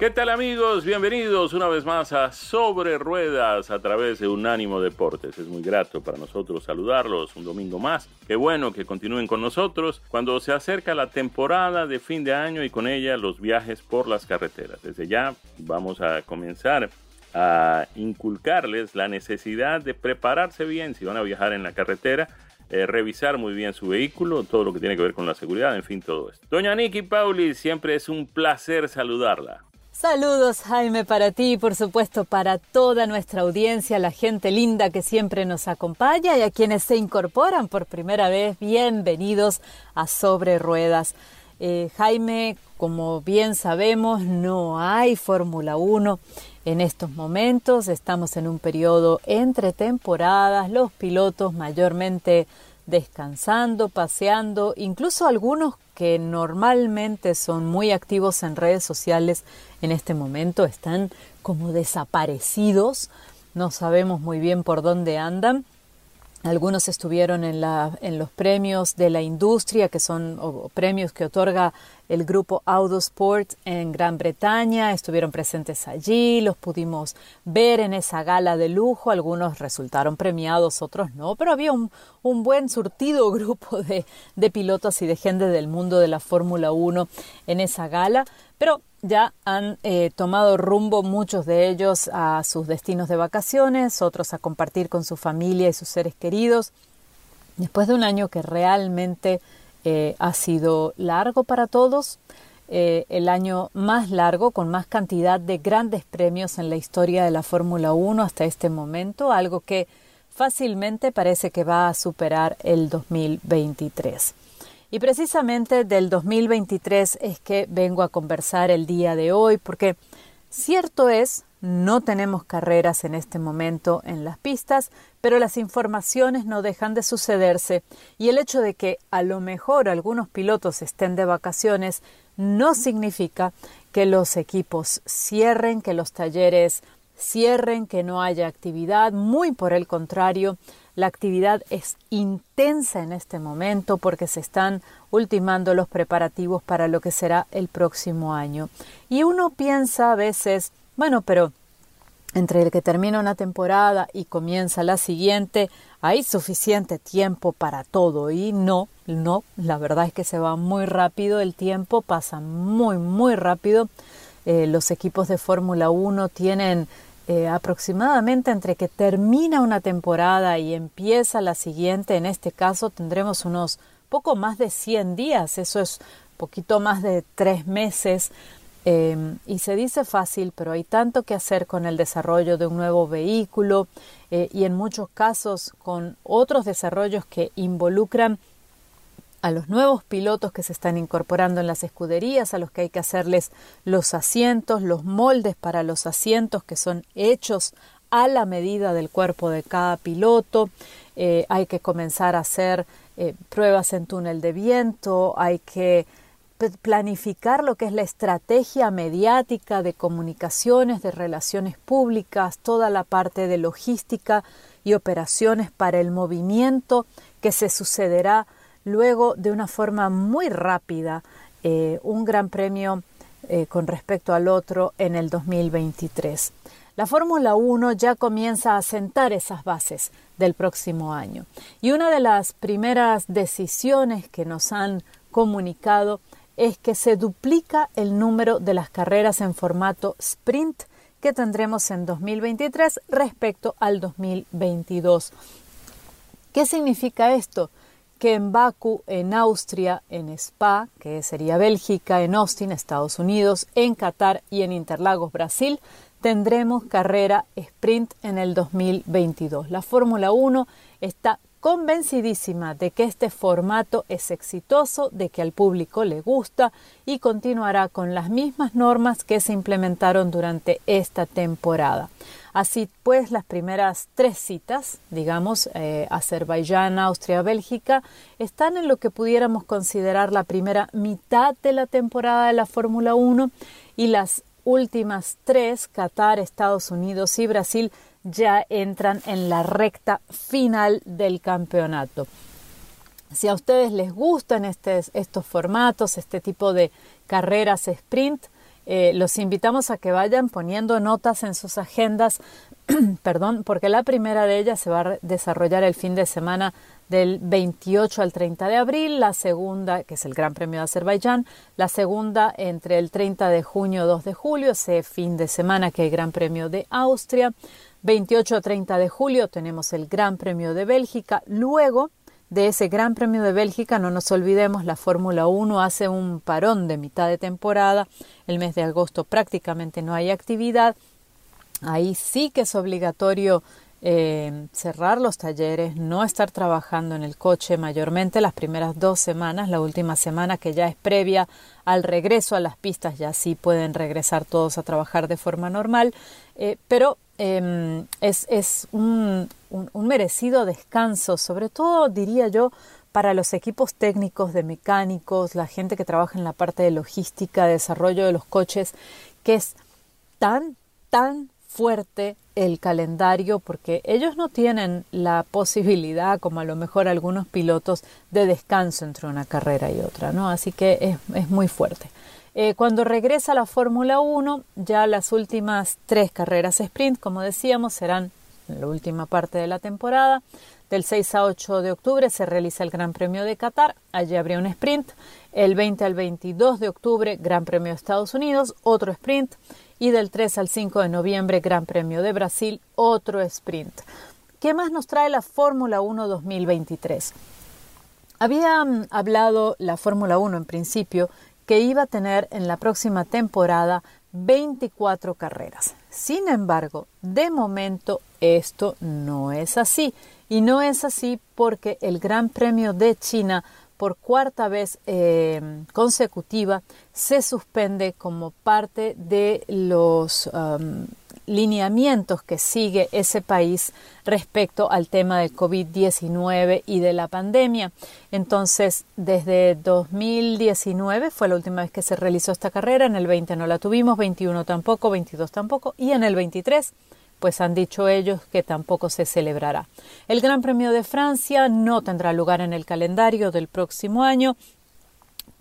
¿Qué tal amigos? Bienvenidos una vez más a Sobre Ruedas a través de Unánimo Deportes. Es muy grato para nosotros saludarlos un domingo más. Qué bueno que continúen con nosotros cuando se acerca la temporada de fin de año y con ella los viajes por las carreteras. Desde ya vamos a comenzar a inculcarles la necesidad de prepararse bien si van a viajar en la carretera. Eh, revisar muy bien su vehículo, todo lo que tiene que ver con la seguridad, en fin, todo esto. Doña Nikki Pauli, siempre es un placer saludarla. Saludos Jaime para ti y por supuesto para toda nuestra audiencia, la gente linda que siempre nos acompaña y a quienes se incorporan por primera vez, bienvenidos a Sobre Ruedas. Eh, Jaime, como bien sabemos, no hay Fórmula 1 en estos momentos, estamos en un periodo entre temporadas, los pilotos mayormente descansando, paseando, incluso algunos que normalmente son muy activos en redes sociales en este momento están como desaparecidos, no sabemos muy bien por dónde andan. Algunos estuvieron en, los premios de la industria, que son premios que otorga el grupo Autosport en Gran Bretaña. Estuvieron presentes allí, los pudimos ver en esa gala de lujo. Algunos resultaron premiados, otros no, pero había un, un buen surtido grupo de, de pilotos y de gente del mundo de la Fórmula 1 en esa gala. Pero ya han eh, tomado rumbo muchos de ellos a sus destinos de vacaciones, otros a compartir con su familia y sus seres queridos, después de un año que realmente eh, ha sido largo para todos, eh, el año más largo con más cantidad de grandes premios en la historia de la Fórmula 1 hasta este momento, algo que fácilmente parece que va a superar el 2023. Y precisamente del 2023 es que vengo a conversar el día de hoy, porque cierto es, no tenemos carreras en este momento en las pistas, pero las informaciones no dejan de sucederse. Y el hecho de que a lo mejor algunos pilotos estén de vacaciones no significa que los equipos cierren, que los talleres cierren, que no haya actividad, muy por el contrario, la actividad es intensa en este momento porque se están ultimando los preparativos para lo que será el próximo año. Y uno piensa a veces, bueno, pero entre el que termina una temporada y comienza la siguiente, hay suficiente tiempo para todo y no, no, la verdad es que se va muy rápido, el tiempo pasa muy, muy rápido. Eh, los equipos de Fórmula 1 tienen eh, aproximadamente entre que termina una temporada y empieza la siguiente, en este caso tendremos unos poco más de 100 días, eso es poquito más de tres meses. Em, y se dice fácil, pero hay tanto que hacer con el desarrollo de un nuevo vehículo eh, y en muchos casos con otros desarrollos que involucran a los nuevos pilotos que se están incorporando en las escuderías, a los que hay que hacerles los asientos, los moldes para los asientos que son hechos a la medida del cuerpo de cada piloto. Eh, hay que comenzar a hacer eh, pruebas en túnel de viento, hay que planificar lo que es la estrategia mediática de comunicaciones, de relaciones públicas, toda la parte de logística y operaciones para el movimiento que se sucederá luego de una forma muy rápida eh, un gran premio eh, con respecto al otro en el 2023. La Fórmula 1 ya comienza a sentar esas bases del próximo año y una de las primeras decisiones que nos han comunicado es que se duplica el número de las carreras en formato sprint que tendremos en 2023 respecto al 2022. ¿Qué significa esto? Que en Baku, en Austria, en Spa, que sería Bélgica, en Austin, Estados Unidos, en Qatar y en Interlagos, Brasil, tendremos carrera sprint en el 2022. La Fórmula 1 está convencidísima de que este formato es exitoso, de que al público le gusta y continuará con las mismas normas que se implementaron durante esta temporada. Así pues, las primeras tres citas, digamos, eh, Azerbaiyán, Austria, Bélgica, están en lo que pudiéramos considerar la primera mitad de la temporada de la Fórmula 1 y las últimas tres, Qatar, Estados Unidos y Brasil, ya entran en la recta final del campeonato. Si a ustedes les gustan estos formatos, este tipo de carreras sprint, eh, los invitamos a que vayan poniendo notas en sus agendas, perdón, porque la primera de ellas se va a desarrollar el fin de semana del 28 al 30 de abril, la segunda, que es el Gran Premio de Azerbaiyán, la segunda entre el 30 de junio y 2 de julio, ese fin de semana que hay Gran Premio de Austria, 28 a 30 de julio tenemos el Gran Premio de Bélgica. Luego de ese Gran Premio de Bélgica, no nos olvidemos, la Fórmula 1 hace un parón de mitad de temporada. El mes de agosto prácticamente no hay actividad. Ahí sí que es obligatorio eh, cerrar los talleres, no estar trabajando en el coche mayormente las primeras dos semanas, la última semana que ya es previa al regreso a las pistas, ya sí pueden regresar todos a trabajar de forma normal, eh, pero Em, es, un, merecido descanso, sobre todo diría yo para los equipos técnicos de mecánicos, la gente que trabaja en la parte de logística, desarrollo de los coches, que es tan, tan fuerte el calendario porque ellos no tienen la posibilidad, como a lo mejor algunos pilotos, de descanso entre una carrera y otra, ¿no? Así que es, es muy fuerte. Eh, cuando regresa la Fórmula 1, ya las últimas tres carreras sprint, como decíamos, serán la última parte de la temporada. Del 6 a 8 de octubre se realiza el Gran Premio de Qatar, allí habría un sprint. El 20 al 22 de octubre, Gran Premio de Estados Unidos, otro sprint. Y del 3 al 5 de noviembre, Gran Premio de Brasil, otro sprint. ¿Qué más nos trae la Fórmula 1 2023? Había mm, hablado la Fórmula 1 en principio que iba a tener en la próxima temporada 24 carreras. Sin embargo, de momento esto no es así. Y no es así porque el Gran Premio de China por cuarta vez eh, consecutiva se suspende como parte de los um, lineamientos que sigue ese país respecto al tema del COVID-19 y de la pandemia. Entonces, desde 2019 fue la última vez que se realizó esta carrera, en el 20 no la tuvimos, 21 tampoco, 22 tampoco y en el 23 pues han dicho ellos que tampoco se celebrará. El Gran Premio de Francia no tendrá lugar en el calendario del próximo año,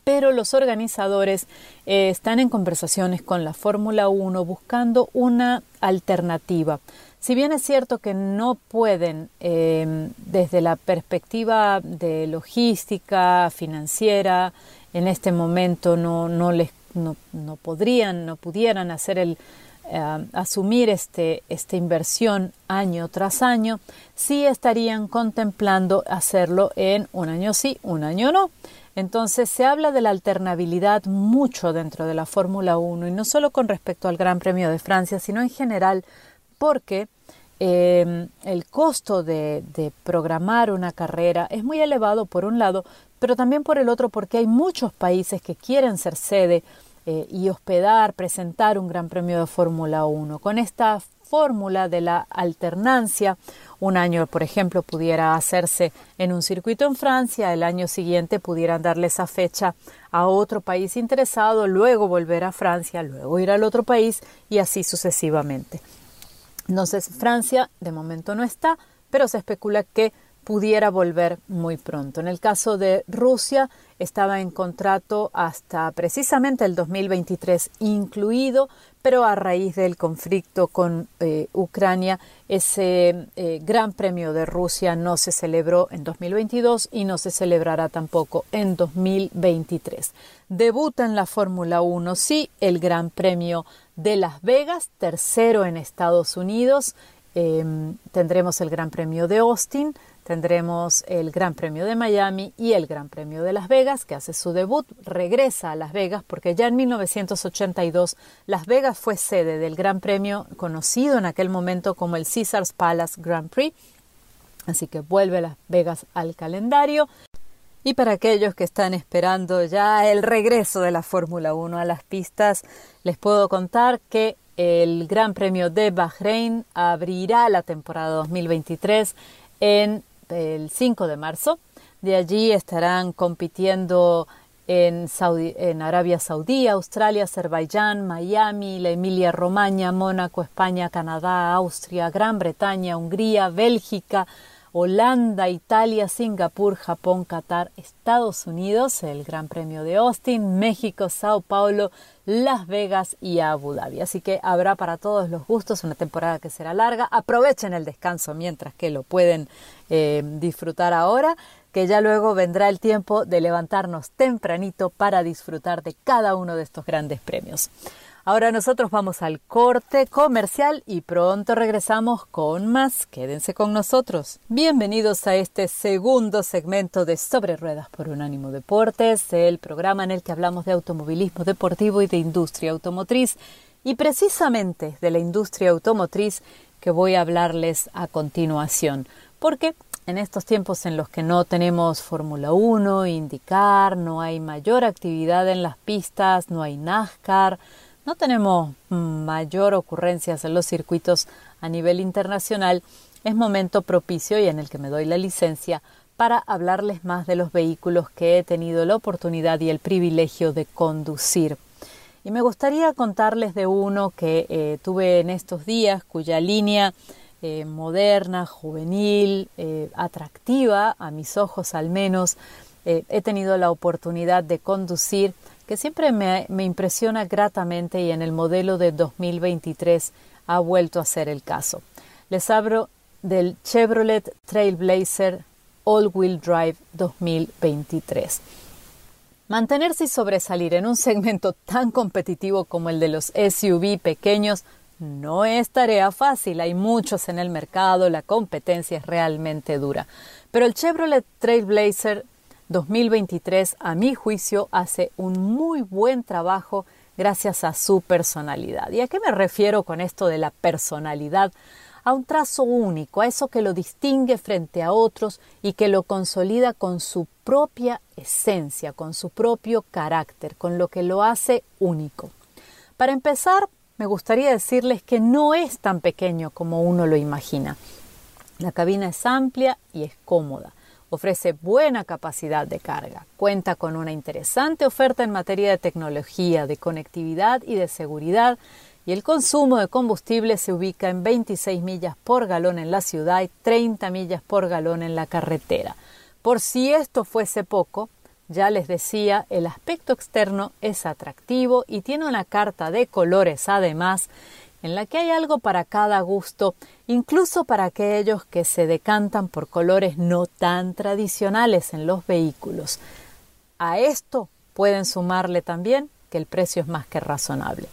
pero los organizadores eh, están en conversaciones con la Fórmula 1 buscando una alternativa. Si bien es cierto que no pueden, em, desde la perspectiva de logística, financiera, en este momento no, no les no, no podrían, no pudieran hacer el, eh, asumir este, esta inversión año tras año, sí estarían contemplando hacerlo en un año sí, un año no. Entonces se habla de la alternabilidad mucho dentro de la Fórmula 1 y no solo con respecto al Gran Premio de Francia, sino en general porque em, el costo de, de, programar una carrera es muy elevado por un lado, pero también por el otro porque hay muchos países que quieren ser sede eh, y hospedar, presentar un Gran Premio de Fórmula 1. Con esta fórmula de la alternancia, un año, por ejemplo, pudiera hacerse en un circuito en Francia, el año siguiente pudieran darle esa fecha a otro país interesado, luego volver a Francia, luego ir al otro país y así sucesivamente. Entonces, Francia de momento no está, pero se especula que pudiera volver muy pronto. En el caso de Rusia, estaba en contrato hasta precisamente el 2023 incluido, pero a raíz del conflicto con eh, Ucrania, ese eh, Gran Premio de Rusia no se celebró en 2022 y no se celebrará tampoco en 2023. Debuta en la Fórmula 1, sí, el Gran Premio de Las Vegas, tercero en Estados Unidos. Em, tendremos el Gran Premio de Austin, Tendremos el Gran Premio de Miami y el Gran Premio de Las Vegas, que hace su debut, regresa a Las Vegas porque ya en 1982 Las Vegas fue sede del Gran Premio conocido en aquel momento como el Caesars Palace Grand Prix. Así que vuelve Las Vegas al calendario. Y para aquellos que están esperando ya el regreso de la Fórmula 1 a las pistas, les puedo contar que el Gran Premio de Bahrein abrirá la temporada 2023 en el 5 de marzo. De allí estarán compitiendo en, en Arabia Saudí, Australia, Azerbaiyán, Miami, la Emilia Romagna, Mónaco, España, Canadá, Austria, Gran Bretaña, Hungría, Bélgica, Holanda, Italia, Singapur, Japón, Qatar, Estados Unidos, el Gran Premio de Austin, México, Sao Paulo, Las Vegas y Abu Dhabi. Así que habrá para todos los gustos una temporada que será larga. Aprovechen el descanso mientras que lo pueden eh, disfrutar ahora, que ya luego vendrá el tiempo de levantarnos tempranito para disfrutar de cada uno de estos grandes premios. Ahora nosotros vamos al corte comercial y pronto regresamos con más. Quédense con nosotros. Bienvenidos a este segundo segmento de Sobre Ruedas por Unánimo Deportes, el programa en el que hablamos de automovilismo deportivo y de industria automotriz. Y precisamente de la industria automotriz que voy a hablarles a continuación. Porque en estos tiempos en los que no tenemos Fórmula 1, indicar, no hay mayor actividad en las pistas, no hay NASCAR, no tenemos mayor ocurrencias en los circuitos a nivel internacional, es momento propicio y en el que me doy la licencia para hablarles más de los vehículos que he tenido la oportunidad y el privilegio de conducir. Y me gustaría contarles de uno que eh, tuve en estos días, cuya línea eh, moderna, juvenil, eh, atractiva, a mis ojos al menos, he tenido la oportunidad de conducir que siempre me, impresiona gratamente y en el modelo de 2023 ha vuelto a ser el caso. Les hablo del Chevrolet Trailblazer All-Wheel Drive 2023. Mantenerse y sobresalir en un segmento tan competitivo como el de los SUV pequeños no es tarea fácil, hay muchos en el mercado, la competencia es realmente dura. Pero el Chevrolet Trailblazer 2023, a mi juicio, hace un muy buen trabajo gracias a su personalidad. ¿Y a qué me refiero con esto de la personalidad? A un trazo único, a eso que lo distingue frente a otros y que lo consolida con su propia esencia, con su propio carácter, con lo que lo hace único. Para empezar, me gustaría decirles que no es tan pequeño como uno lo imagina. La cabina es amplia y es cómoda. Ofrece buena capacidad de carga, cuenta con una interesante oferta en materia de tecnología, de conectividad y de seguridad, y el consumo de combustible se ubica en 26 millas por galón en la ciudad y 30 millas por galón en la carretera. Por si esto fuese poco, ya les decía, el aspecto externo es atractivo y tiene una carta de colores además en la que hay algo para cada gusto, incluso para aquellos que se decantan por colores no tan tradicionales en los vehículos. A esto pueden sumarle también que el precio es más que razonable.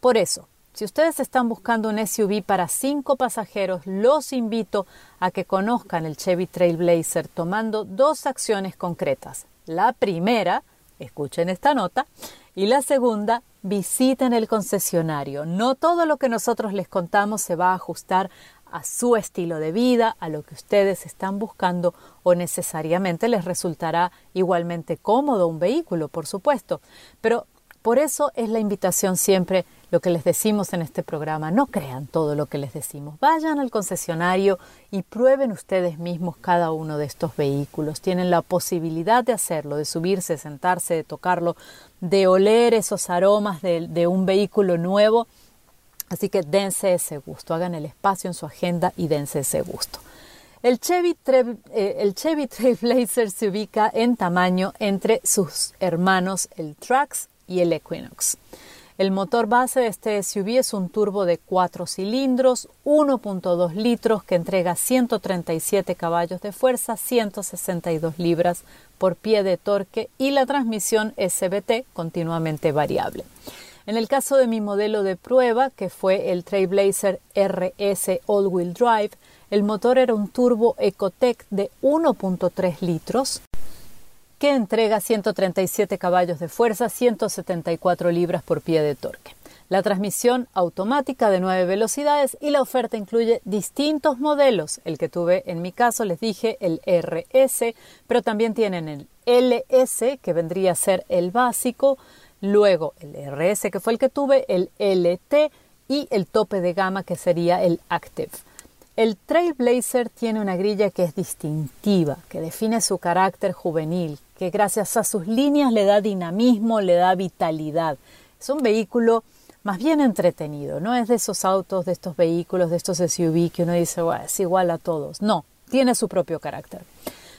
Por eso, si ustedes están buscando un SUV para cinco pasajeros, los invito a que conozcan el Chevy Trailblazer tomando dos acciones concretas. La primera, escuchen esta nota, y la segunda, visiten el concesionario. No todo lo que nosotros les contamos se va a ajustar a su estilo de vida, a lo que ustedes están buscando o necesariamente les resultará igualmente cómodo un vehículo, por supuesto. Pero por eso es la invitación siempre lo que les decimos en este programa. No crean todo lo que les decimos. Vayan al concesionario y prueben ustedes mismos cada uno de estos vehículos. Tienen la posibilidad de hacerlo, de subirse, sentarse, de tocarlo, de oler esos aromas de, un vehículo nuevo. Así que dense ese gusto, hagan el espacio en su agenda y dense ese gusto. El Chevy, eh, el Chevy Trailblazer se ubica en tamaño entre sus hermanos el Trax y el Equinox. El motor base de este SUV es un turbo de 4 cilindros, 1.2 litros que entrega 137 caballos de fuerza, 162 libras por pie de torque y la transmisión SBT continuamente variable. En el caso de mi modelo de prueba, que fue el Trailblazer RS All Wheel Drive, el motor era un turbo Ecotec de 1.3 litros que entrega 137 caballos de fuerza, 174 libras por pie de torque. La transmisión automática de 9 velocidades y la oferta incluye distintos modelos. El que tuve en mi caso, les dije, el RS, pero también tienen el LS, que vendría a ser el básico, luego el RS, que fue el que tuve, el LT y el tope de gama, que sería el Active. El Trailblazer tiene una grilla que es distintiva, que define su carácter juvenil, que gracias a sus líneas le da dinamismo, le da vitalidad. Es un vehículo más bien entretenido, no es de esos autos, de estos vehículos, de estos SUV que uno dice, es igual a todos. No, tiene su propio carácter.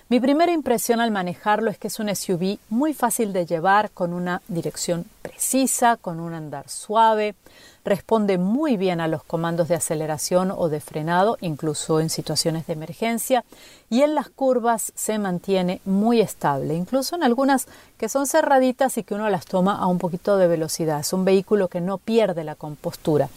Mi primera impresión al manejarlo es que es un SUV muy fácil de llevar, con una dirección precisa, con un andar suave, responde muy bien a los comandos de aceleración o de frenado, incluso en situaciones de emergencia, y en las curvas se mantiene muy estable, incluso en algunas que son cerraditas y que uno las toma a un poquito de velocidad. Es un vehículo que no pierde la compostura.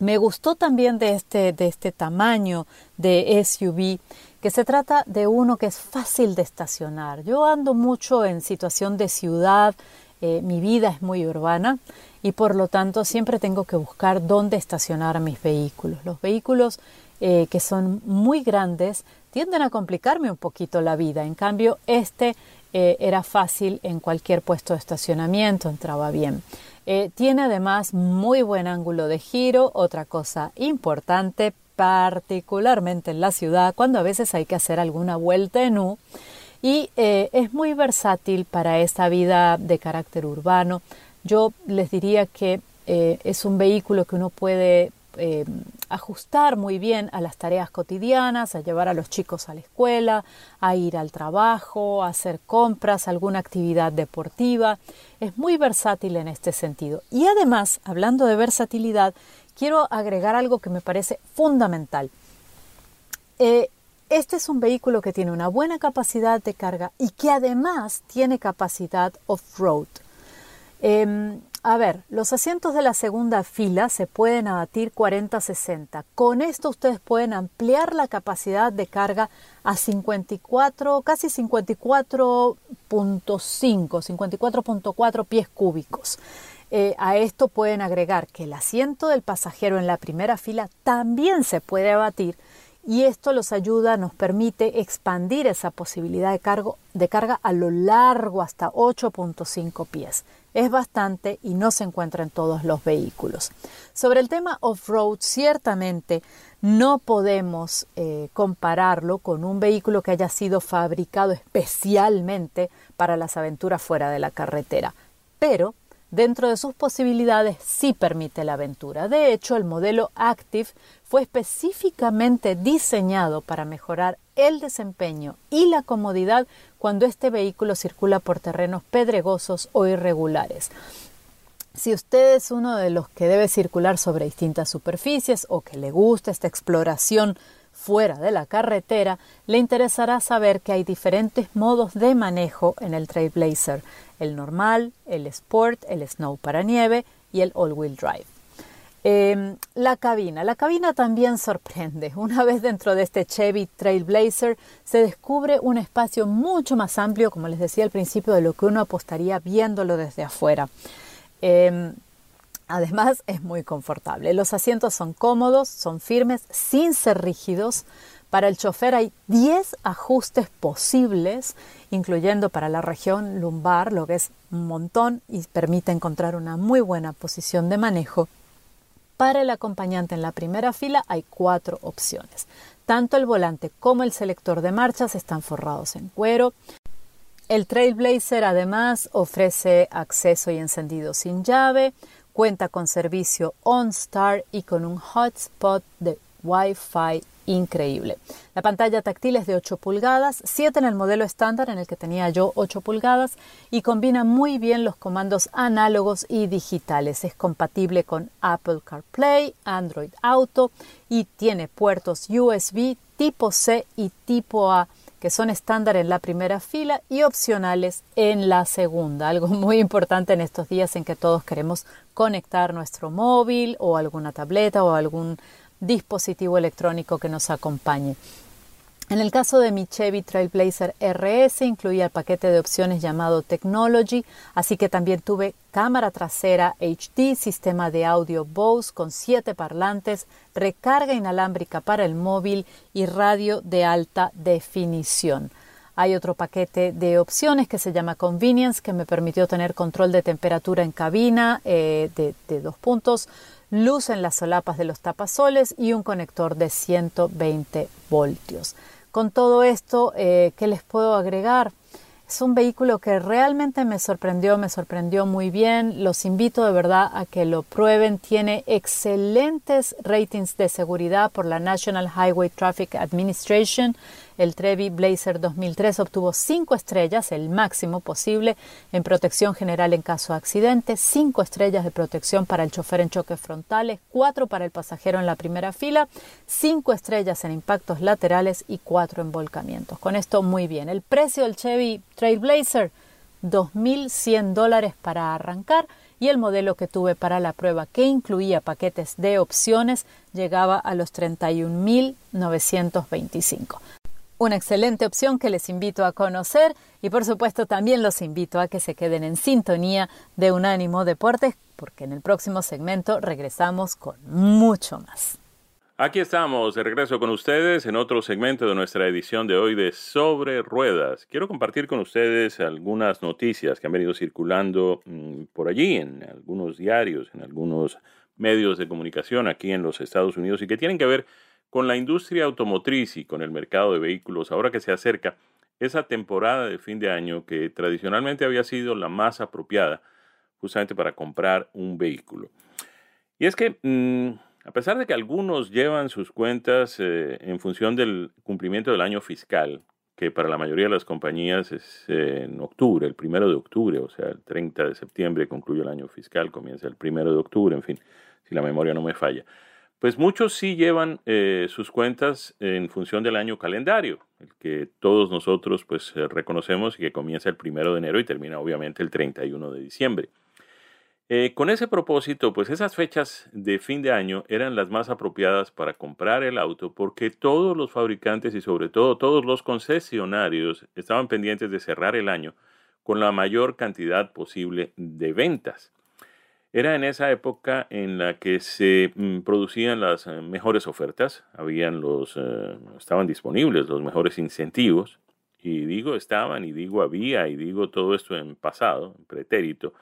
Me gustó también de este, de este tamaño de SUV que se trata de uno que es fácil de estacionar. Yo ando mucho en situación de ciudad, eh, mi vida es muy urbana y por lo tanto siempre tengo que buscar dónde estacionar mis vehículos. Los vehículos eh, que son muy grandes tienden a complicarme un poquito la vida. En cambio, este eh, era fácil en cualquier puesto de estacionamiento, entraba bien. tiene además muy buen ángulo de giro, otra cosa importante, particularmente en la ciudad, cuando a veces hay que hacer alguna vuelta en U y eh, es muy versátil para esta vida de carácter urbano. Yo les diría que eh, es un vehículo que uno puede eh, ajustar muy bien a las tareas cotidianas, a llevar a los chicos a la escuela, a ir al trabajo, a hacer compras, alguna actividad deportiva. Es muy versátil en este sentido. Y además, hablando de versatilidad, quiero agregar algo que me parece fundamental. Este es un vehículo que tiene una buena capacidad de carga y que además tiene capacidad off-road. Em, a ver, los asientos de la segunda fila se pueden abatir 40-60. Con esto ustedes pueden ampliar la capacidad de carga a 54, casi 54.5, 54.4 pies cúbicos. Eh, a esto pueden agregar que el asiento del pasajero en la primera fila también se puede abatir y esto los ayuda, nos permite expandir esa posibilidad de, cargo, de carga a lo largo hasta 8.5 pies. Es bastante y no se encuentra en todos los vehículos. Sobre el tema off-road, ciertamente no podemos eh, compararlo con un vehículo que haya sido fabricado especialmente para las aventuras fuera de la carretera, pero dentro de sus posibilidades sí permite la aventura. De hecho, el modelo Active fue específicamente diseñado para mejorar el desempeño y la comodidad cuando este vehículo circula por terrenos pedregosos o irregulares. Si usted es uno de los que debe circular sobre distintas superficies o que le gusta esta exploración fuera de la carretera, le interesará saber que hay diferentes modos de manejo en el Trailblazer el normal, el Sport, el Snow para nieve y el All-Wheel Drive. Em, la cabina. La cabina también sorprende. Una vez dentro de este Chevy Trailblazer se descubre un espacio mucho más amplio, como les decía al principio, de lo que uno apostaría viéndolo desde afuera. Em, además es muy confortable. Los asientos son cómodos, son firmes, sin ser rígidos. Para el chofer hay 10 ajustes posibles, incluyendo para la región lumbar, lo que es un montón y permite encontrar una muy buena posición de manejo. Para el acompañante en la primera fila hay cuatro opciones. Tanto el volante como el selector de marchas están forrados en cuero. El Trailblazer además ofrece acceso y encendido sin llave, cuenta con servicio OnStar y con un hotspot de Wi-Fi increíble. La pantalla táctil es de 8 pulgadas, 7 en el modelo estándar en el que tenía yo 8 pulgadas y combina muy bien los comandos análogos y digitales. Es compatible con Apple CarPlay, Android Auto y tiene puertos USB tipo C y tipo A que son estándar en la primera fila y opcionales en la segunda. Algo muy importante en estos días en que todos queremos conectar nuestro móvil o alguna tableta o algún dispositivo electrónico que nos acompañe. En el caso de mi Chevy Trailblazer RS incluía el paquete de opciones llamado Technology, así que también tuve cámara trasera HD, sistema de audio Bose con siete parlantes, recarga inalámbrica para el móvil y radio de alta definición. Hay otro paquete de opciones que se llama Convenience, que me permitió tener control de temperatura en cabina eh, de, de dos puntos, luz en las solapas de los tapasoles y un conector de 120 voltios. Con todo esto, eh, ¿qué les puedo agregar? Es un vehículo que realmente me sorprendió, me sorprendió muy bien. Los invito de verdad a que lo prueben. Tiene excelentes ratings de seguridad por la National Highway Traffic Administration. El Trevi Blazer 2003 obtuvo cinco estrellas, el máximo posible, en protección general en caso de accidente, cinco estrellas de protección para el chofer en choques frontales, cuatro para el pasajero en la primera fila, cinco estrellas en impactos laterales y cuatro en volcamientos. Con esto muy bien. El precio del Chevy Trailblazer, 2.100 dólares para arrancar y el modelo que tuve para la prueba, que incluía paquetes de opciones, llegaba a los 31.925 una excelente opción que les invito a conocer y por supuesto también los invito a que se queden en sintonía de Unánimo Deportes porque en el próximo segmento regresamos con mucho más. Aquí estamos, de regreso con ustedes en otro segmento de nuestra edición de hoy de Sobre Ruedas. Quiero compartir con ustedes algunas noticias que han venido circulando mm, por allí en algunos diarios, en algunos medios de comunicación aquí en los Estados Unidos y que tienen que ver la industria automotriz y con el mercado de vehículos, ahora que se acerca esa temporada de fin de año que tradicionalmente había sido la más apropiada justamente para comprar un vehículo. Y es que, mm, a pesar de que algunos llevan sus cuentas eh, en función del cumplimiento del año fiscal, que para la mayoría de las compañías es en octubre, el primero de octubre, o sea, el 30 de septiembre concluye el año fiscal, comienza el primero de octubre, en fin, si la memoria no me falla. Pues muchos sí llevan eh, sus cuentas en función del año calendario, el que todos nosotros pues eh, reconocemos y que comienza el primero de enero y termina obviamente el 31 de diciembre. Eh, con ese propósito, pues esas fechas de fin de año eran las más apropiadas para comprar el auto porque todos los fabricantes y sobre todo todos los concesionarios estaban pendientes de cerrar el año con la mayor cantidad posible de ventas. Era en esa época en la que se mm, producían las eh, mejores ofertas, habían los, eh, estaban disponibles los mejores incentivos, y digo estaban, y digo había, y digo todo esto en pasado, en pretérito,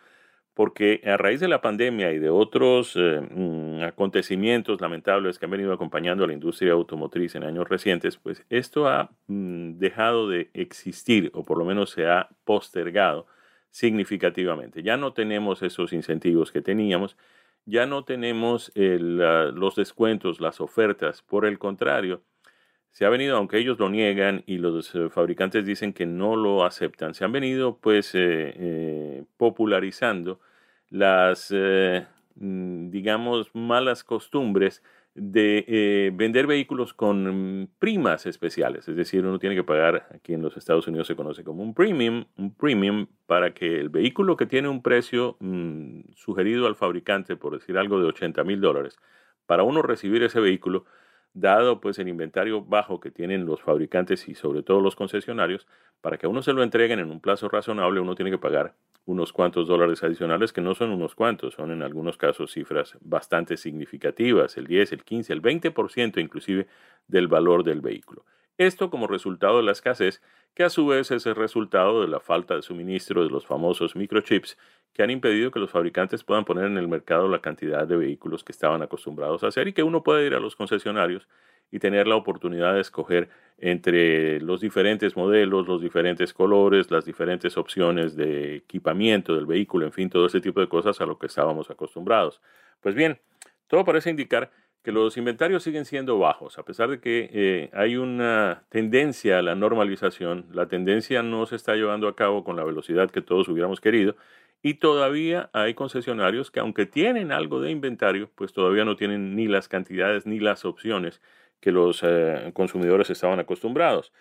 porque a raíz de la pandemia y de otros eh, mm, acontecimientos lamentables que han venido acompañando a la industria automotriz en años recientes, pues esto ha mm, dejado de existir, o por lo menos se ha postergado significativamente. Ya no tenemos esos incentivos que teníamos, ya no tenemos los descuentos, las ofertas. Por el contrario, se ha venido, aunque ellos lo niegan y los eh, fabricantes dicen que no lo aceptan, se han venido pues eh, eh, popularizando las, mm, digamos, malas costumbres de eh, vender vehículos con primas especiales, es decir, uno tiene que pagar, aquí en los Estados Unidos se conoce como un premium, un premium para que el vehículo que tiene un precio mm, sugerido al fabricante, por decir algo de 80 mil dólares, para uno recibir ese vehículo, dado pues el inventario bajo que tienen los fabricantes y sobre todo los concesionarios, para que a uno se lo entreguen en un plazo razonable, uno tiene que pagar unos cuantos dólares adicionales, que no son unos cuantos, son en algunos casos cifras bastante significativas, el 10, el 15, el 20% inclusive del valor del vehículo. Esto como resultado de la escasez, que a su vez es el resultado de la falta de suministro de los famosos microchips que han impedido que los fabricantes puedan poner en el mercado la cantidad de vehículos que estaban acostumbrados a hacer y que uno puede ir a los concesionarios y tener la oportunidad de escoger entre los diferentes modelos, los diferentes colores, las diferentes opciones de equipamiento del vehículo, en fin, todo ese tipo de cosas a lo que estábamos acostumbrados. Pues bien, todo parece indicar que los inventarios siguen siendo bajos, a pesar de que eh, hay una tendencia a la normalización, la tendencia no se está llevando a cabo con la velocidad que todos hubiéramos querido y todavía hay concesionarios que aunque tienen algo de inventario, pues todavía no tienen ni las cantidades ni las opciones que los eh, consumidores estaban acostumbrados.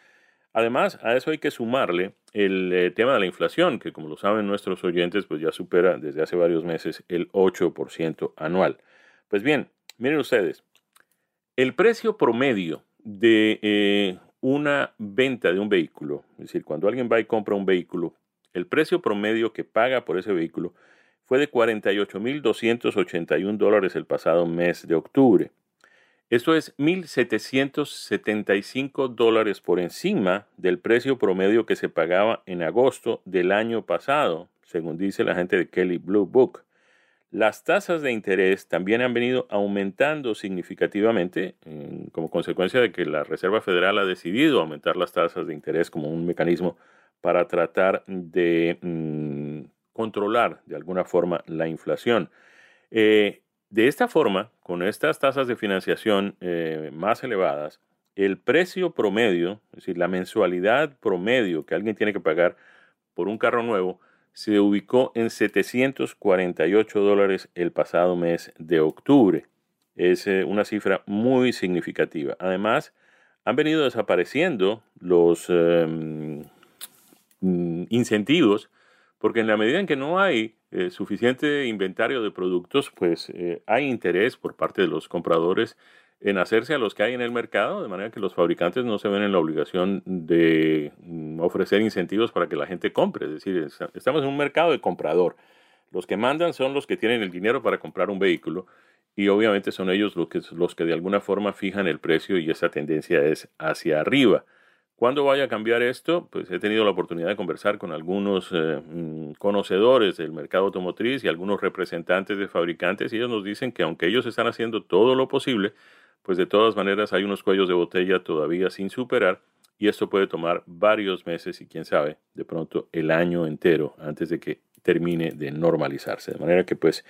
Además, a eso hay que sumarle el eh, tema de la inflación, que como lo saben nuestros oyentes, pues ya supera desde hace varios meses el 8% anual. Pues bien, Miren ustedes, el precio promedio de eh, una venta de un vehículo, es decir, cuando alguien va y compra un vehículo, el precio promedio que paga por ese vehículo fue de 48.281 dólares el pasado mes de octubre. Esto es 1.775 dólares por encima del precio promedio que se pagaba en agosto del año pasado, según dice la gente de Kelly Blue Book. Las tasas de interés también han venido aumentando significativamente como consecuencia de que la Reserva Federal ha decidido aumentar las tasas de interés como un mecanismo para tratar de mm, controlar de alguna forma la inflación. Eh, de esta forma, con estas tasas de financiación eh, más elevadas, el precio promedio, es decir, la mensualidad promedio que alguien tiene que pagar por un carro nuevo, se ubicó en 748 dólares el pasado mes de octubre. Es eh, una cifra muy significativa. Además, han venido desapareciendo los em, mm, incentivos porque en la medida en que no hay eh, suficiente inventario de productos, pues eh, hay interés por parte de los compradores en hacerse a los que hay en el mercado, de manera que los fabricantes no se ven en la obligación de mm, ofrecer incentivos para que la gente compre. Es decir, estamos en un mercado de comprador. Los que mandan son los que tienen el dinero para comprar un vehículo y obviamente son ellos los que, los que de alguna forma fijan el precio y esa tendencia es hacia arriba. ¿Cuándo vaya a cambiar esto? Pues he tenido la oportunidad de conversar con algunos eh, mm, conocedores del mercado automotriz y algunos representantes de fabricantes y ellos nos dicen que aunque ellos están haciendo todo lo posible, pues de todas maneras hay unos cuellos de botella todavía sin superar y esto puede tomar varios meses y quién sabe, de pronto el año entero antes de que termine de normalizarse. De manera que pues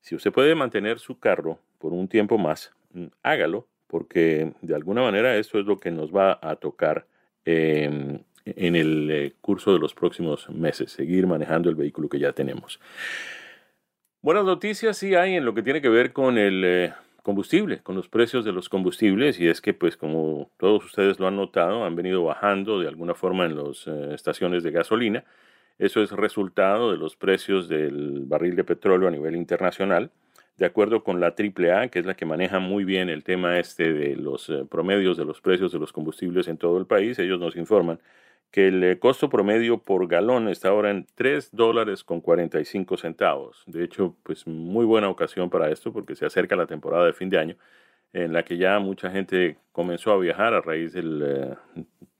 si usted puede mantener su carro por un tiempo más, mm, hágalo porque de alguna manera esto es lo que nos va a tocar em, en el eh, curso de los próximos meses, seguir manejando el vehículo que ya tenemos. Buenas noticias sí hay en lo que tiene que ver con el eh, combustible, con los precios de los combustibles, y es que, pues, como todos ustedes lo han notado, han venido bajando de alguna forma en las eh, estaciones de gasolina. Eso es resultado de los precios del barril de petróleo a nivel internacional. De acuerdo con la AAA, que es la que maneja muy bien el tema este de los eh, promedios de los precios de los combustibles en todo el país, ellos nos informan que el eh, costo promedio por galón está ahora en 3 dólares con 45 centavos. De hecho, pues muy buena ocasión para esto porque se acerca la temporada de fin de año en la que ya mucha gente comenzó a viajar a raíz de la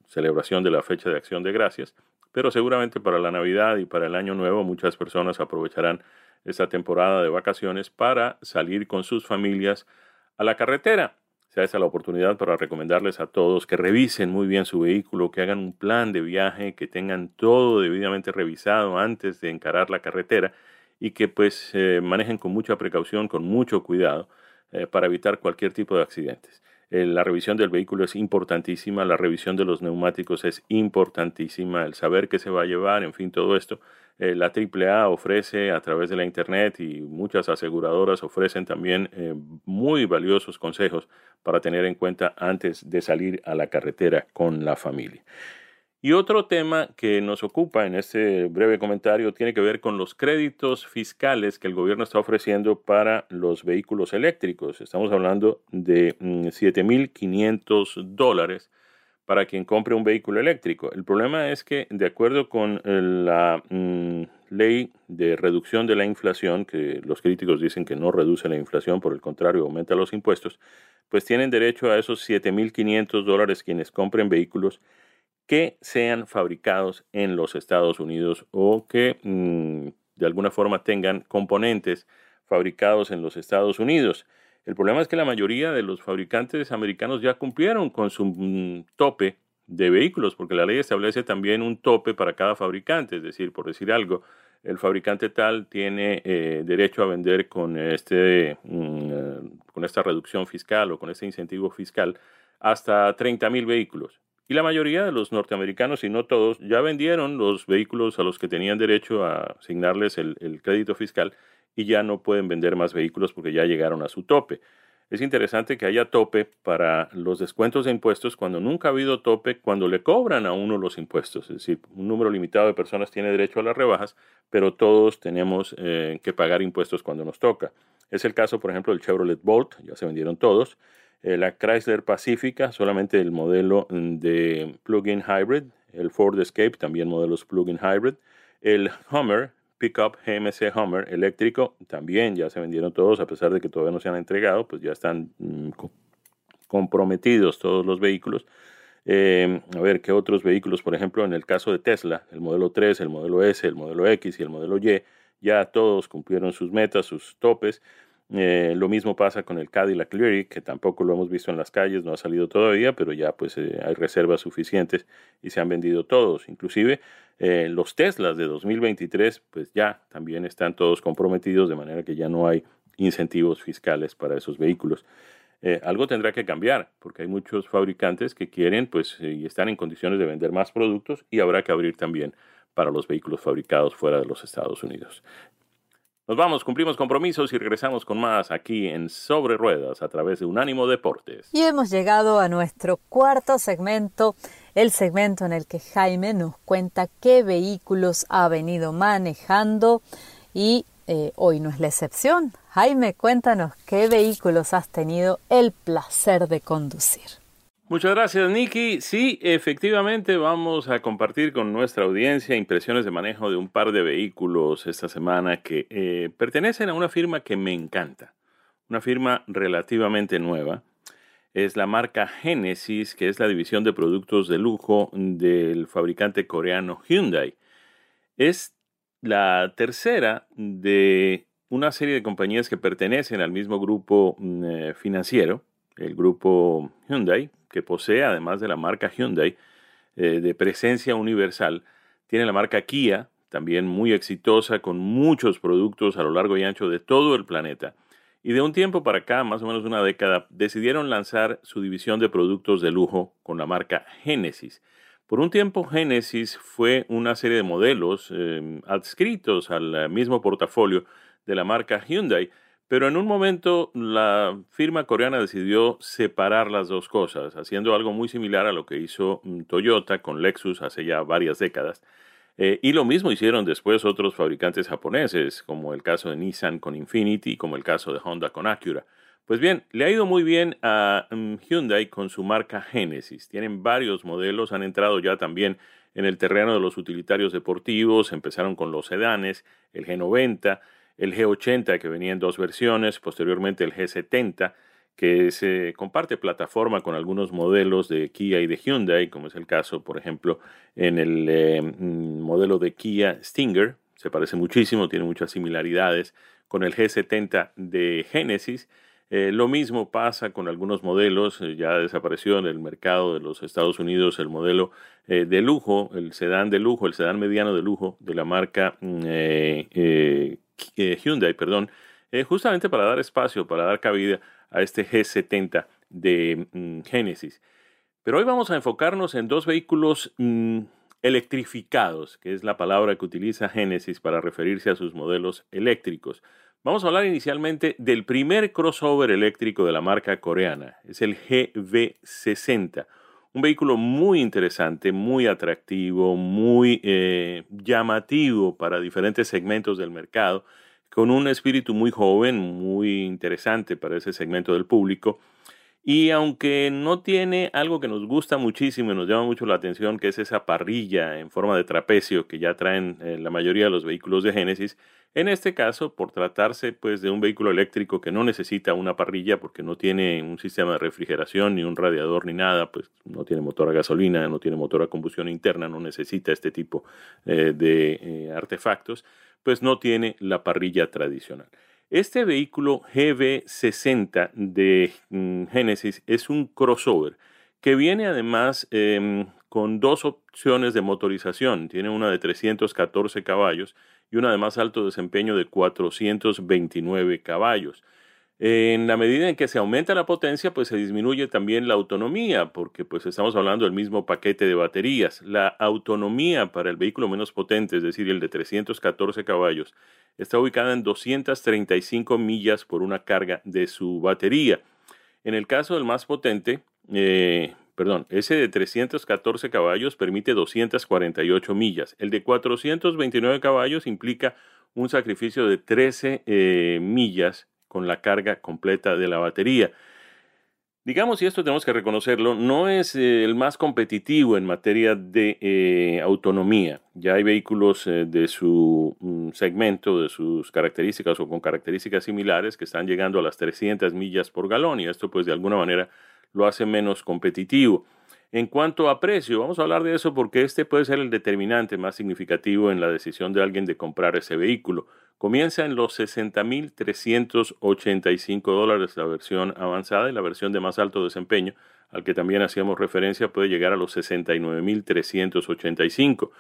celebración de la fecha de acción de gracias, pero seguramente para la Navidad y para el Año Nuevo muchas personas aprovecharán esta temporada de vacaciones para salir con sus familias a la carretera sea esa la oportunidad para recomendarles a todos que revisen muy bien su vehículo, que hagan un plan de viaje, que tengan todo debidamente revisado antes de encarar la carretera y que pues eh, manejen con mucha precaución, con mucho cuidado eh, para evitar cualquier tipo de accidentes. Eh, la revisión del vehículo es importantísima, la revisión de los neumáticos es importantísima, el saber qué se va a llevar, en fin, todo esto eh, la AAA ofrece a través de la Internet y muchas aseguradoras ofrecen también eh, muy valiosos consejos para tener en cuenta antes de salir a la carretera con la familia. Y otro tema que nos ocupa en este breve comentario tiene que ver con los créditos fiscales que el gobierno está ofreciendo para los vehículos eléctricos. Estamos hablando de 7.500 mm, dólares para quien compre un vehículo eléctrico. El problema es que, de acuerdo con eh, la mm, ley de reducción de la inflación, que los críticos dicen que no reduce la inflación, por el contrario, aumenta los impuestos, pues tienen derecho a esos 7.500 dólares quienes compren vehículos que sean fabricados en los Estados Unidos o que mm, de alguna forma tengan componentes fabricados en los Estados Unidos. El problema es que la mayoría de los fabricantes americanos ya cumplieron con su mm, tope de vehículos, porque la ley establece también un tope para cada fabricante, es decir, por decir algo, el fabricante tal tiene eh, derecho a vender con este mm, con esta reducción fiscal o con este incentivo fiscal hasta 30 mil vehículos. Y la mayoría de los norteamericanos, y no todos, ya vendieron los vehículos a los que tenían derecho a asignarles el crédito fiscal y ya no pueden vender más vehículos porque ya llegaron a su tope. Es interesante que haya tope para los descuentos de impuestos cuando nunca ha habido tope cuando le cobran a uno los impuestos. Es decir, un número limitado de personas tiene derecho a las rebajas, pero todos tenemos eh, que pagar impuestos cuando nos toca. Es el caso, por ejemplo, del Chevrolet Bolt, ya se vendieron todos. Eh, la Chrysler Pacifica, solamente el modelo de plug-in hybrid. El Ford Escape, también modelos plug-in hybrid. El Hummer, pickup GMC Hummer eléctrico también ya se vendieron todos, a pesar de que todavía no se han entregado, pues ya están mm, comprometidos todos los vehículos. Eh, a ver, ¿qué otros vehículos? Por ejemplo, en el caso de Tesla, el modelo 3, el modelo S, el modelo X y el modelo Y, ya todos cumplieron sus metas, sus topes. Eh, lo mismo pasa con el Cadillac Lyric, que tampoco lo hemos visto en las calles, no ha salido todavía, pero ya pues eh, hay reservas suficientes y se han vendido todos. Inclusive eh, los Teslas de 2023 pues ya también están todos comprometidos, de manera que ya no hay incentivos fiscales para esos vehículos. algo tendrá que cambiar, porque hay muchos fabricantes que quieren pues y están en condiciones de vender más productos y habrá que abrir también para los vehículos fabricados fuera de los Estados Unidos. Nos vamos, cumplimos compromisos y regresamos con más aquí en Sobre Ruedas a través de Unánimo Deportes. Y hemos llegado a nuestro cuarto segmento, el segmento en el que Jaime nos cuenta qué vehículos ha venido manejando y eh, hoy no es la excepción. Jaime, cuéntanos qué vehículos has tenido el placer de conducir. Muchas gracias, Nicky. Sí, efectivamente vamos a compartir con nuestra audiencia impresiones de manejo de un par de vehículos esta semana que eh, pertenecen a una firma que me encanta, una firma relativamente nueva. Es la marca Genesis, que es la división de productos de lujo del fabricante coreano Hyundai. Es la tercera de una serie de compañías que pertenecen al mismo grupo mm, eh, financiero, el grupo Hyundai, que posee, además de la marca Hyundai, eh, de presencia universal, tiene la marca Kia, también muy exitosa, con muchos productos a lo largo y ancho de todo el planeta. Y de un tiempo para acá, más o menos una década, decidieron lanzar su división de productos de lujo con la marca Genesis. Por un tiempo, Genesis fue una serie de modelos eh, adscritos al mismo portafolio de la marca Hyundai, pero en un momento la firma coreana decidió separar las dos cosas, haciendo algo muy similar a lo que hizo mm, Toyota con Lexus hace ya varias décadas. Eh, y lo mismo hicieron después otros fabricantes japoneses, como el caso de Nissan con Infiniti, como el caso de Honda con Acura. Pues bien, le ha ido muy bien a mm, Hyundai con su marca Genesis. Tienen varios modelos, han entrado ya también en el terreno de los utilitarios deportivos, empezaron con los sedanes, el G90, el G80 que venía en dos versiones, posteriormente el G70 que comparte plataforma con algunos modelos de Kia y de Hyundai, como es el caso, por ejemplo, en el eh, mm, modelo de Kia Stinger, se parece muchísimo, tiene muchas similaridades con el G70 de Genesis. Eh, lo mismo pasa con algunos modelos, eh, ya desapareció en el mercado de los Estados Unidos el modelo de lujo, el sedán de lujo, el sedán mediano de lujo de la marca mm, eh, Hyundai, perdón, eh, justamente para dar espacio, para dar cabida a este G70 de mm, Genesis. Pero hoy vamos a enfocarnos en dos vehículos mm, electrificados, que es la palabra que utiliza Genesis para referirse a sus modelos eléctricos. Vamos a hablar inicialmente del primer crossover eléctrico de la marca coreana, es el GV60, un vehículo muy interesante, muy atractivo, muy eh, llamativo para diferentes segmentos del mercado, con un espíritu muy joven, muy interesante para ese segmento del público. Y aunque no tiene algo que nos gusta muchísimo y nos llama mucho la atención, que es esa parrilla en forma de trapecio que ya traen eh, la mayoría de los vehículos de Genesis, en este caso, por tratarse pues de un vehículo eléctrico que no necesita una parrilla porque no tiene un sistema de refrigeración ni un radiador ni nada, pues no tiene motor a gasolina, no tiene motor a combustión interna, no necesita este tipo eh, de eh, artefactos, pues no tiene la parrilla tradicional. Este vehículo GV60 de mm, Genesis es un crossover que viene además em, con dos opciones de motorización. Tiene una de 314 caballos y una de más alto desempeño de 429 caballos. En la medida en que se aumenta la potencia, pues se disminuye también la autonomía, porque pues estamos hablando del mismo paquete de baterías. La autonomía para el vehículo menos potente, es decir, el de 314 caballos, está ubicada en 235 millas por una carga de su batería. En el caso del más potente, eh, perdón, ese de 314 caballos permite 248 millas. El de 429 caballos implica un sacrificio de 13 eh, millas con la carga completa de la batería. Digamos, y esto tenemos que reconocerlo, no es eh, el más competitivo en materia de eh, autonomía. Ya hay vehículos eh, de su mm, segmento, de sus características o con características similares que están llegando a las 300 millas por galón y esto pues de alguna manera lo hace menos competitivo. En cuanto a precio, vamos a hablar de eso porque este puede ser el determinante más significativo en la decisión de alguien de comprar ese vehículo. Comienza en los 60.385 dólares la versión avanzada y la versión de más alto desempeño, al que también hacíamos referencia, puede llegar a los 69.385.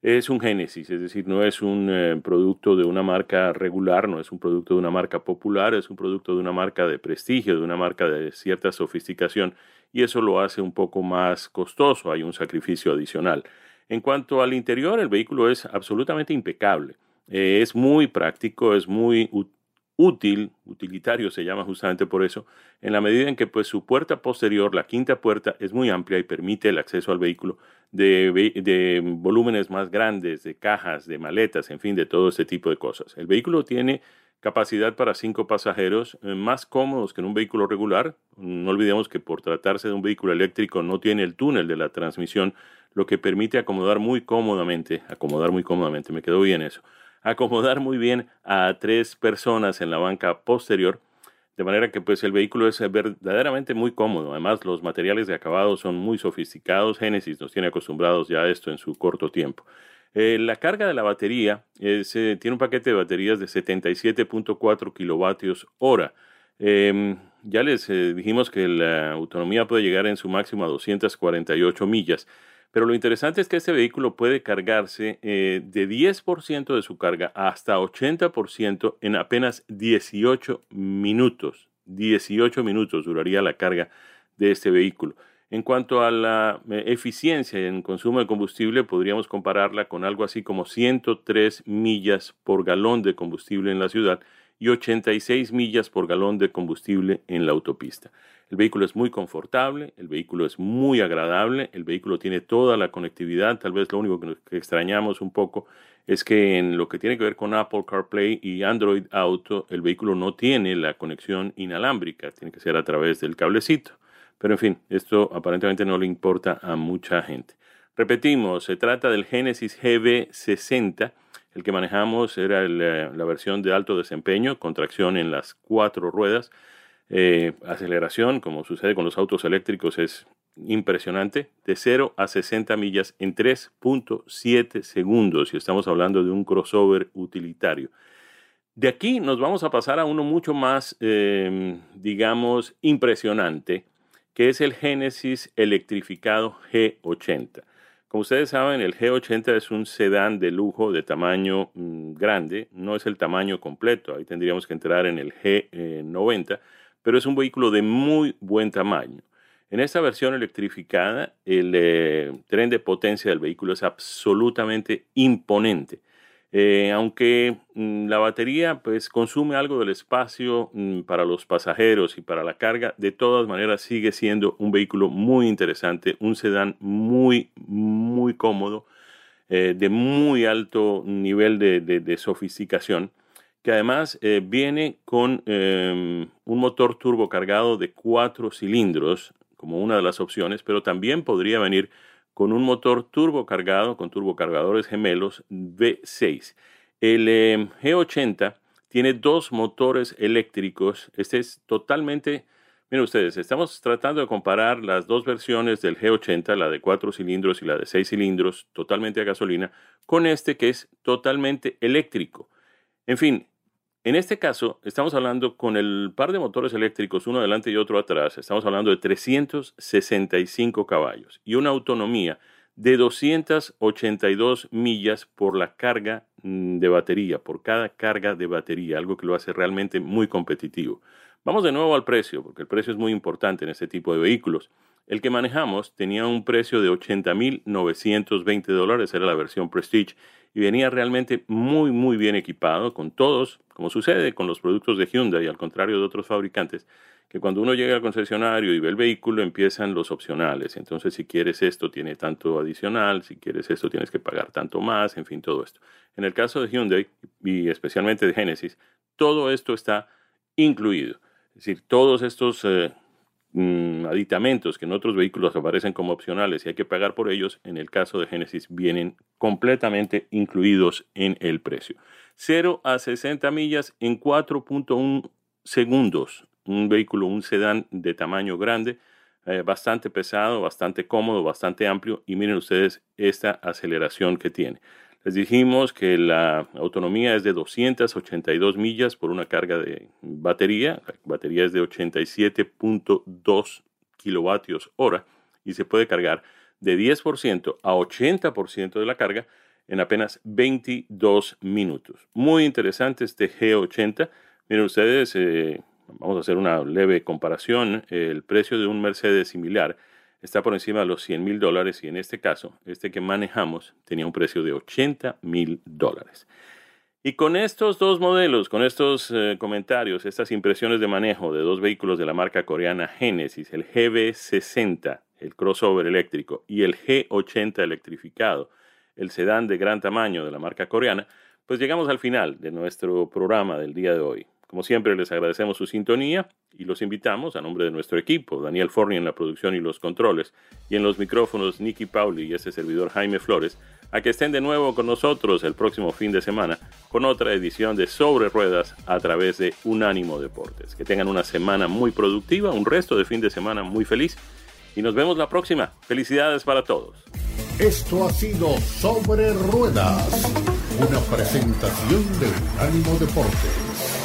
Es un Génesis, es decir, no es un eh, producto de una marca regular, no es un producto de una marca popular, es un producto de una marca de prestigio, de una marca de cierta sofisticación y eso lo hace un poco más costoso, hay un sacrificio adicional. En cuanto al interior, el vehículo es absolutamente impecable. Eh, es muy práctico, es muy útil, utilitario se llama justamente por eso, en la medida en que pues su puerta posterior, la quinta puerta, es muy amplia y permite el acceso al vehículo de, de volúmenes más grandes, de cajas, de maletas, en fin, de todo ese tipo de cosas. El vehículo tiene capacidad para cinco pasajeros, eh, más cómodos que en un vehículo regular. No olvidemos que por tratarse de un vehículo eléctrico no tiene el túnel de la transmisión, lo que permite acomodar muy cómodamente, acomodar muy cómodamente, me quedó bien eso, acomodar muy bien a tres personas en la banca posterior, de manera que pues el vehículo es verdaderamente muy cómodo. Además, los materiales de acabado son muy sofisticados. Genesis nos tiene acostumbrados ya a esto en su corto tiempo. Eh, la carga de la batería eh, tiene un paquete de baterías de 77.4 kilovatios hora. Em, ya les eh, dijimos que la autonomía puede llegar en su máximo a 248 millas. Pero lo interesante es que este vehículo puede cargarse de 10% de su carga hasta 80% en apenas 18 minutos. 18 minutos duraría la carga de este vehículo. En cuanto a la eh, eficiencia en consumo de combustible, podríamos compararla con algo así como 103 millas por galón de combustible en la ciudad y 86 millas por galón de combustible en la autopista. El vehículo es muy confortable, el vehículo es muy agradable, el vehículo tiene toda la conectividad, tal vez lo único que, extrañamos un poco es que en lo que tiene que ver con Apple CarPlay y Android Auto, el vehículo no tiene la conexión inalámbrica, tiene que ser a través del cablecito. Pero en fin, esto aparentemente no le importa a mucha gente. Repetimos, se trata del Genesis GB60. El que manejamos era la versión de alto desempeño, con tracción en las cuatro ruedas eh, aceleración, como sucede con los autos eléctricos, es impresionante, de 0 a 60 millas en 3.7 segundos, y estamos hablando de un crossover utilitario. De aquí nos vamos a pasar a uno mucho más, em, digamos, impresionante, que es el Genesis electrificado G80. Como ustedes saben, el G80 es un sedán de lujo de tamaño mm, grande, no es el tamaño completo, ahí tendríamos que entrar en el G90, pero es un vehículo de muy buen tamaño. En esta versión electrificada, el eh, tren de potencia del vehículo es absolutamente imponente. Eh, aunque mm, la batería pues, consume algo del espacio mm, para los pasajeros y para la carga, de todas maneras sigue siendo un vehículo muy interesante, un sedán muy, muy cómodo, eh, de muy alto nivel de sofisticación que además eh, viene con em, un motor turbo cargado de cuatro cilindros como una de las opciones, pero también podría venir con un motor turbo cargado con turbocargadores gemelos V6. El em, G80 tiene dos motores eléctricos. Este es totalmente, miren ustedes, estamos tratando de comparar las dos versiones del G80, la de cuatro cilindros y la de seis cilindros, totalmente a gasolina, con este que es totalmente eléctrico. En fin, en este caso, estamos hablando con el par de motores eléctricos, uno adelante y otro atrás, estamos hablando de 365 caballos y una autonomía de 282 millas por la carga mm, de batería, por cada carga de batería, algo que lo hace realmente muy competitivo. Vamos de nuevo al precio, porque el precio es muy importante en este tipo de vehículos. El que manejamos tenía un precio de 80.920 dólares, era la versión Prestige, y venía realmente muy, muy bien equipado con todos, como sucede con los productos de Hyundai, al contrario de otros fabricantes, que cuando uno llega al concesionario y ve el vehículo empiezan los opcionales. Entonces, si quieres esto, tiene tanto adicional, si quieres esto, tienes que pagar tanto más, en fin, todo esto. En el caso de Hyundai y especialmente de Genesis, todo esto está incluido. Es decir, todos estos eh, mm, aditamentos que en otros vehículos aparecen como opcionales y hay que pagar por ellos, en el caso de Genesis vienen completamente incluidos en el precio. 0 a 60 millas en 4.1 segundos un vehículo, un sedán de tamaño grande, eh, bastante pesado, bastante cómodo, bastante amplio y miren ustedes esta aceleración que tiene. Les dijimos que la autonomía es de 282 millas por una carga de batería. La batería es de 87.2 kilovatios hora y se puede cargar de 10% a 80% de la carga en apenas 22 minutos. Muy interesante este G80. Miren ustedes, eh, vamos a hacer una leve comparación, el precio de un Mercedes similar está por encima de los 100 mil dólares y en este caso, este que manejamos tenía un precio de 80 mil dólares. Y con estos dos modelos, con estos eh, comentarios, estas impresiones de manejo de dos vehículos de la marca coreana Genesis, el GB60, el crossover eléctrico, y el G80 electrificado, el sedán de gran tamaño de la marca coreana, pues llegamos al final de nuestro programa del día de hoy. Como siempre, les agradecemos su sintonía y los invitamos, a nombre de nuestro equipo, Daniel Forni en la producción y los controles, y en los micrófonos Nicky Pauli y este servidor Jaime Flores, a que estén de nuevo con nosotros el próximo fin de semana con otra edición de Sobre Ruedas a través de Unánimo Deportes. Que tengan una semana muy productiva, un resto de fin de semana muy feliz y nos vemos la próxima. Felicidades para todos. Esto ha sido Sobre Ruedas, una presentación de Unánimo Deportes.